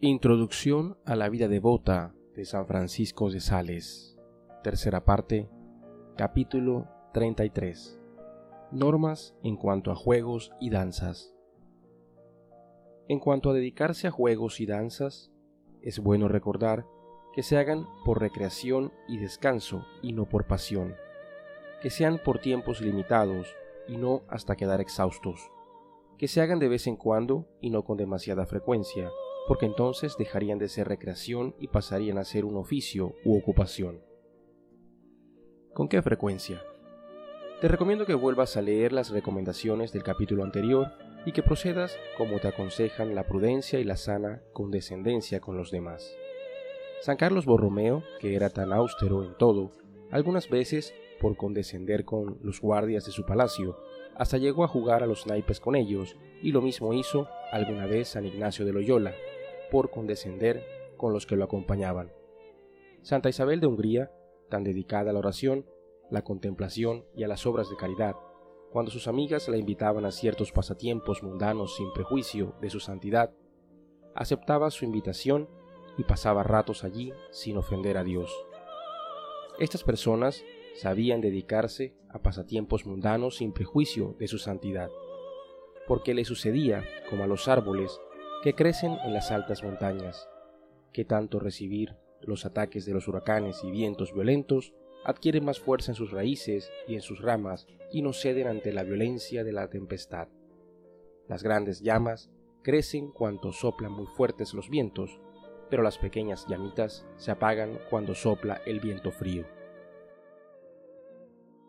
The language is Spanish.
Introducción a la vida devota de San Francisco de Sales. Tercera parte. Capítulo 33. Normas en cuanto a juegos y danzas. En cuanto a dedicarse a juegos y danzas, es bueno recordar que se hagan por recreación y descanso y no por pasión, que sean por tiempos limitados y no hasta quedar exhaustos, que se hagan de vez en cuando y no con demasiada frecuencia, porque entonces dejarían de ser recreación y pasarían a ser un oficio u ocupación. ¿Con qué frecuencia? Te recomiendo que vuelvas a leer las recomendaciones del capítulo anterior y que procedas como te aconsejan la prudencia y la sana condescendencia con los demás. San Carlos Borromeo, que era tan austero en todo, algunas veces, por condescender con los guardias de su palacio, hasta llegó a jugar a los naipes con ellos, y lo mismo hizo alguna vez San Ignacio de Loyola, por condescender con los que lo acompañaban. Santa Isabel de Hungría, tan dedicada a la oración, la contemplación y a las obras de caridad, cuando sus amigas la invitaban a ciertos pasatiempos mundanos sin prejuicio de su santidad, aceptaba su invitación y pasaba ratos allí sin ofender a Dios. Estas personas sabían dedicarse a pasatiempos mundanos sin prejuicio de su santidad, porque le sucedía, como a los árboles, que crecen en las altas montañas, que tanto recibir los ataques de los huracanes y vientos violentos adquieren más fuerza en sus raíces y en sus ramas y no ceden ante la violencia de la tempestad. Las grandes llamas crecen cuando soplan muy fuertes los vientos, pero las pequeñas llamitas se apagan cuando sopla el viento frío.